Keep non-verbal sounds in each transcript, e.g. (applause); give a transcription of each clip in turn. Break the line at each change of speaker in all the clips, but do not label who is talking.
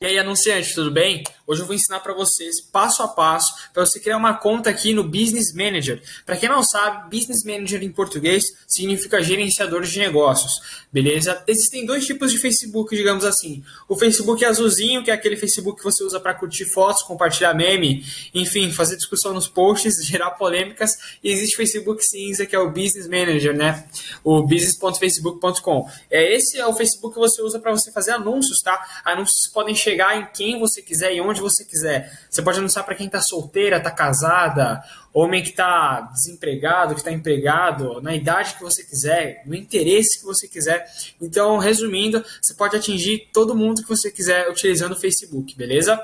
E aí, anunciante, tudo bem? Hoje eu vou ensinar para vocês, passo a passo, para você criar uma conta aqui no Business Manager. Para quem não sabe, Business Manager em português significa gerenciador de negócios, beleza? Existem dois tipos de Facebook, digamos assim. O Facebook azulzinho, que é aquele Facebook que você usa para curtir fotos, compartilhar meme, enfim, fazer discussão nos posts, (laughs) gerar polêmicas. E existe o Facebook cinza, que é o Business Manager, né? O business.facebook.com. É, esse é o Facebook que você usa para você fazer anúncios, tá? Anúncios podem chegar chegar em quem você quiser e onde você quiser. Você pode anunciar para quem está solteira, está casada, homem que está desempregado, que está empregado, na idade que você quiser, no interesse que você quiser. Então, resumindo, você pode atingir todo mundo que você quiser utilizando o Facebook, beleza?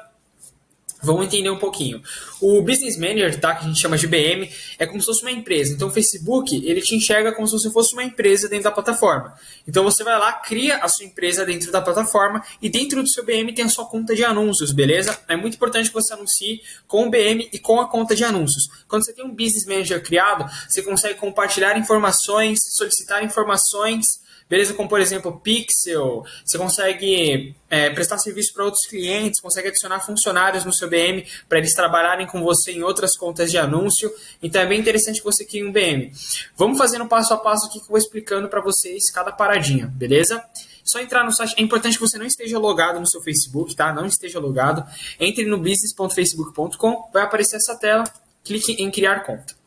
Vamos entender um pouquinho. O Business Manager, tá, que a gente chama de BM, é como se fosse uma empresa. Então o Facebook, ele te enxerga como se você fosse uma empresa dentro da plataforma. Então você vai lá, cria a sua empresa dentro da plataforma e dentro do seu BM tem a sua conta de anúncios, beleza? É muito importante que você anuncie com o BM e com a conta de anúncios. Quando você tem um Business Manager criado, você consegue compartilhar informações, solicitar informações, Beleza? Como, por exemplo, Pixel, você consegue é, prestar serviço para outros clientes, consegue adicionar funcionários no seu BM para eles trabalharem com você em outras contas de anúncio. Então é bem interessante que você crie um BM. Vamos fazendo passo a passo aqui que eu vou explicando para vocês cada paradinha, beleza? Só entrar no site. É importante que você não esteja logado no seu Facebook, tá? Não esteja logado. Entre no business.facebook.com, vai aparecer essa tela. Clique em criar conta.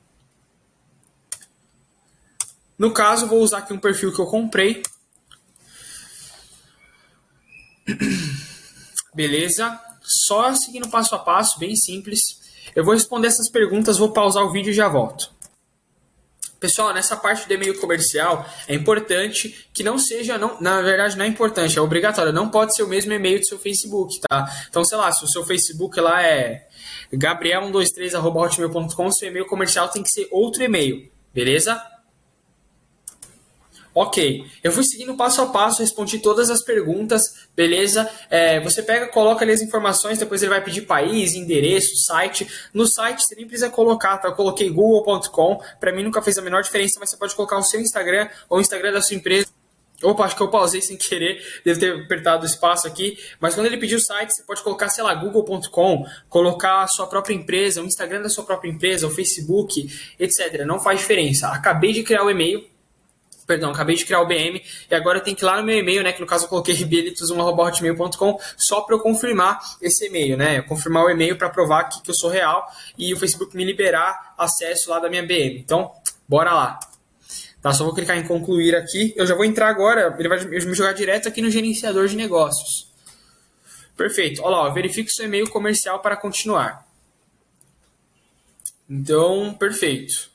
No caso, vou usar aqui um perfil que eu comprei. Beleza? Só seguindo passo a passo, bem simples. Eu vou responder essas perguntas, vou pausar o vídeo e já volto. Pessoal, nessa parte do e-mail comercial, é importante que não seja, não, na verdade não é importante, é obrigatório, não pode ser o mesmo e-mail do seu Facebook, tá? Então, sei lá, se o seu Facebook lá é gabriel123.hotmail.com, seu e-mail comercial tem que ser outro e-mail, beleza? Ok, eu fui seguindo passo a passo, respondi todas as perguntas, beleza? É, você pega, coloca ali as informações, depois ele vai pedir país, endereço, site. No site você nem precisa colocar, tá? Eu coloquei google.com, para mim nunca fez a menor diferença, mas você pode colocar o seu Instagram ou o Instagram da sua empresa. Opa, acho que eu pausei sem querer, deve ter apertado o espaço aqui. Mas quando ele pediu o site, você pode colocar, sei lá, google.com, colocar a sua própria empresa, o Instagram da sua própria empresa, o Facebook, etc. Não faz diferença. Acabei de criar o e-mail, perdão, acabei de criar o BM e agora eu tenho que ir lá no meu e-mail, né, que no caso eu coloquei (laughs) ribilitos1.hotmail.com só para eu confirmar esse e-mail, né, confirmar o e-mail para provar que, que eu sou real e o Facebook me liberar acesso lá da minha BM. Então, bora lá. Tá, só vou clicar em concluir aqui. Eu já vou entrar agora, ele vai me jogar direto aqui no gerenciador de negócios. Perfeito. Olha lá, verifique seu e-mail comercial para continuar. Então, perfeito.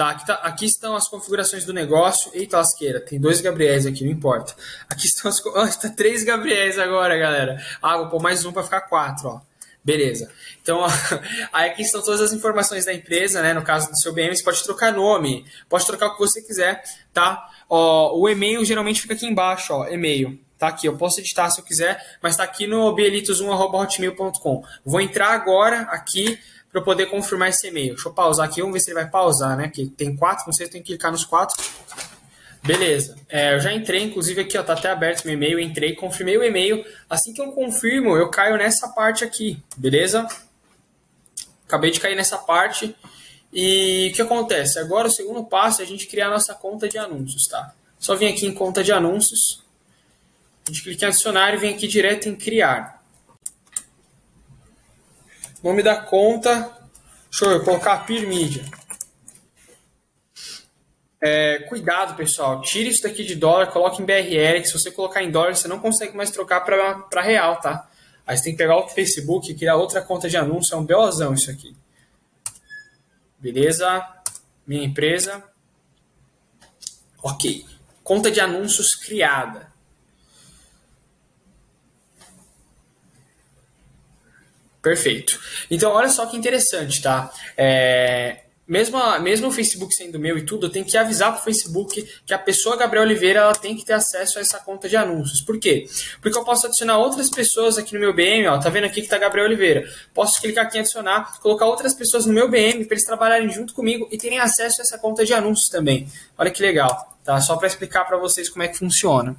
Tá, aqui, tá, aqui estão as configurações do negócio. Eita lasqueira, tem dois Gabriéis aqui, não importa. Aqui estão as. Oh, (laughs) está três Gabriéis agora, galera. Ah, vou pôr mais um para ficar quatro, ó. Beleza. Então, (laughs) aí aqui estão todas as informações da empresa, né? No caso do seu BM, você pode trocar nome, pode trocar o que você quiser, tá? Ó, o e-mail geralmente fica aqui embaixo, ó, e-mail. Tá aqui, eu posso editar se eu quiser, mas tá aqui no bielitos1.hotmail.com. Vou entrar agora aqui para poder confirmar esse e-mail. Deixa eu pausar aqui, vamos ver se ele vai pausar, né? Que tem quatro, não sei se tem que clicar nos quatro. Beleza. É, eu já entrei, inclusive aqui, ó, tá até aberto meu e-mail, entrei, confirmei o e-mail. Assim que eu confirmo, eu caio nessa parte aqui, beleza? Acabei de cair nessa parte. E o que acontece? Agora o segundo passo é a gente criar a nossa conta de anúncios, tá? Só vem aqui em conta de anúncios. A gente clica em adicionar e vem aqui direto em criar. Nome da conta. Deixa eu colocar Pirmídia. É, cuidado, pessoal. Tire isso daqui de dólar, coloque em BRL. Que se você colocar em dólar, você não consegue mais trocar para real, tá? Aí você tem que pegar o Facebook e criar outra conta de anúncio. É um BOzão isso aqui. Beleza? Minha empresa. Ok. Conta de anúncios criada. Perfeito. Então, olha só que interessante, tá? É, mesmo, a, mesmo o Facebook sendo meu e tudo, eu tenho que avisar para o Facebook que a pessoa Gabriel Oliveira ela tem que ter acesso a essa conta de anúncios. Por quê? Porque eu posso adicionar outras pessoas aqui no meu BM, ó, tá vendo aqui que tá Gabriel Oliveira. Posso clicar aqui em adicionar, colocar outras pessoas no meu BM para eles trabalharem junto comigo e terem acesso a essa conta de anúncios também. Olha que legal, tá? Só para explicar para vocês como é que funciona.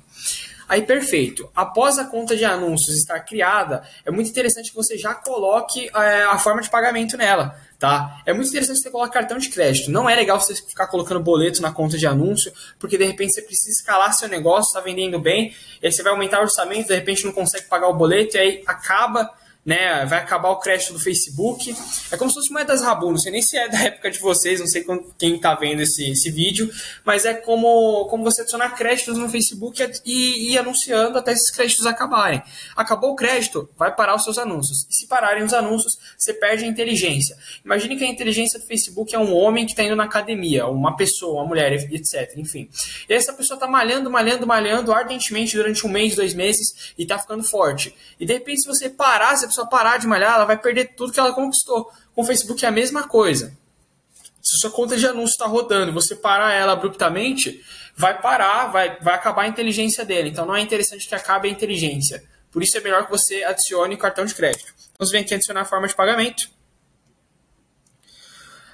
Aí, perfeito. Após a conta de anúncios estar criada, é muito interessante que você já coloque é, a forma de pagamento nela. Tá? É muito interessante você colocar cartão de crédito. Não é legal você ficar colocando boleto na conta de anúncio, porque de repente você precisa escalar seu negócio, está vendendo bem, aí você vai aumentar o orçamento, de repente não consegue pagar o boleto, e aí acaba né? Vai acabar o crédito do Facebook. É como se fosse moedas Rabu, não sei nem se é da época de vocês, não sei quem está vendo esse, esse vídeo, mas é como, como você adicionar créditos no Facebook e ir anunciando até esses créditos acabarem. Acabou o crédito, vai parar os seus anúncios. E se pararem os anúncios, você perde a inteligência. Imagine que a inteligência do Facebook é um homem que está indo na academia, uma pessoa, uma mulher, etc. Enfim. E essa pessoa está malhando, malhando, malhando ardentemente durante um mês, dois meses e está ficando forte. E de repente, se você parar, você pessoa parar de malhar, ela vai perder tudo que ela conquistou. Com o Facebook é a mesma coisa. Se sua conta de anúncio está rodando e você parar ela abruptamente, vai parar, vai, vai acabar a inteligência dele. Então não é interessante que acabe a inteligência. Por isso é melhor que você adicione cartão de crédito. Vamos ver aqui adicionar a forma de pagamento.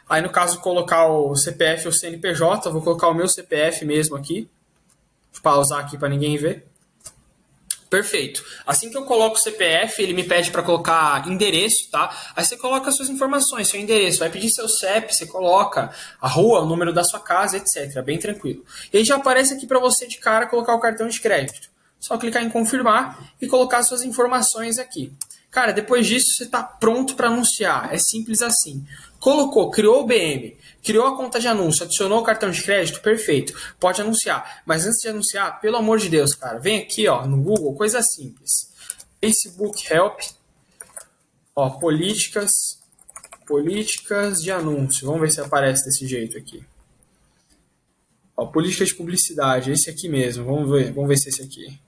Aí no caso colocar o CPF ou CNPJ, vou colocar o meu CPF mesmo aqui. Vou pausar aqui para ninguém ver. Perfeito. Assim que eu coloco o CPF, ele me pede para colocar endereço, tá? Aí você coloca suas informações, seu endereço, vai pedir seu CEP, você coloca a rua, o número da sua casa, etc. Bem tranquilo. E aí já aparece aqui para você de cara colocar o cartão de crédito. Só clicar em confirmar e colocar suas informações aqui. Cara, depois disso você está pronto para anunciar. É simples assim. Colocou, criou o BM, criou a conta de anúncio, adicionou o cartão de crédito, perfeito. Pode anunciar. Mas antes de anunciar, pelo amor de Deus, cara, vem aqui ó, no Google, coisa simples. Facebook Help, ó, políticas, políticas de anúncio. Vamos ver se aparece desse jeito aqui. Ó, políticas de publicidade, esse aqui mesmo. Vamos ver, vamos ver se é esse aqui.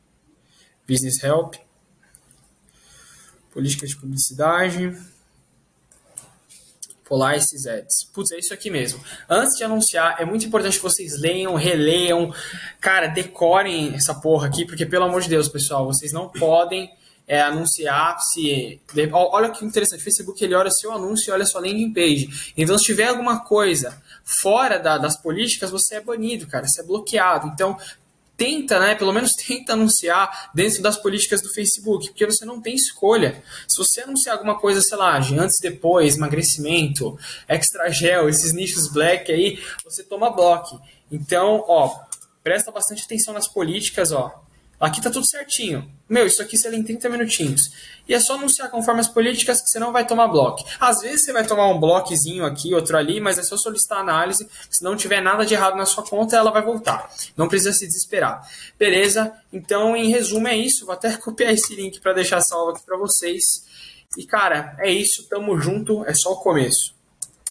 Business Help política de publicidade, Polar esses ads. Putz, é isso aqui mesmo. Antes de anunciar, é muito importante que vocês leiam, releiam, cara, decorem essa porra aqui, porque pelo amor de Deus, pessoal, vocês não podem é, anunciar se. Olha que interessante, o Facebook ele olha seu anúncio e olha sua landing page. Então, se tiver alguma coisa fora da, das políticas, você é banido, cara, você é bloqueado. Então, tenta, né, pelo menos (laughs) tenta anunciar dentro das políticas do Facebook, porque você não tem escolha. Se você anunciar alguma coisa, sei lá, de antes e depois, emagrecimento, extra gel, esses nichos black aí, você toma bloco. Então, ó, presta bastante atenção nas políticas, ó. Aqui tá tudo certinho. Meu, isso aqui você lê em 30 minutinhos. E é só anunciar conforme as políticas que você não vai tomar bloco. Às vezes você vai tomar um bloquezinho aqui, outro ali, mas é só solicitar análise. Se não tiver nada de errado na sua conta, ela vai voltar. Não precisa se desesperar. Beleza? Então, em resumo, é isso. Vou até (laughs) copiar esse link para deixar salvo aqui para vocês. E, cara, é isso. Tamo junto. É só o começo.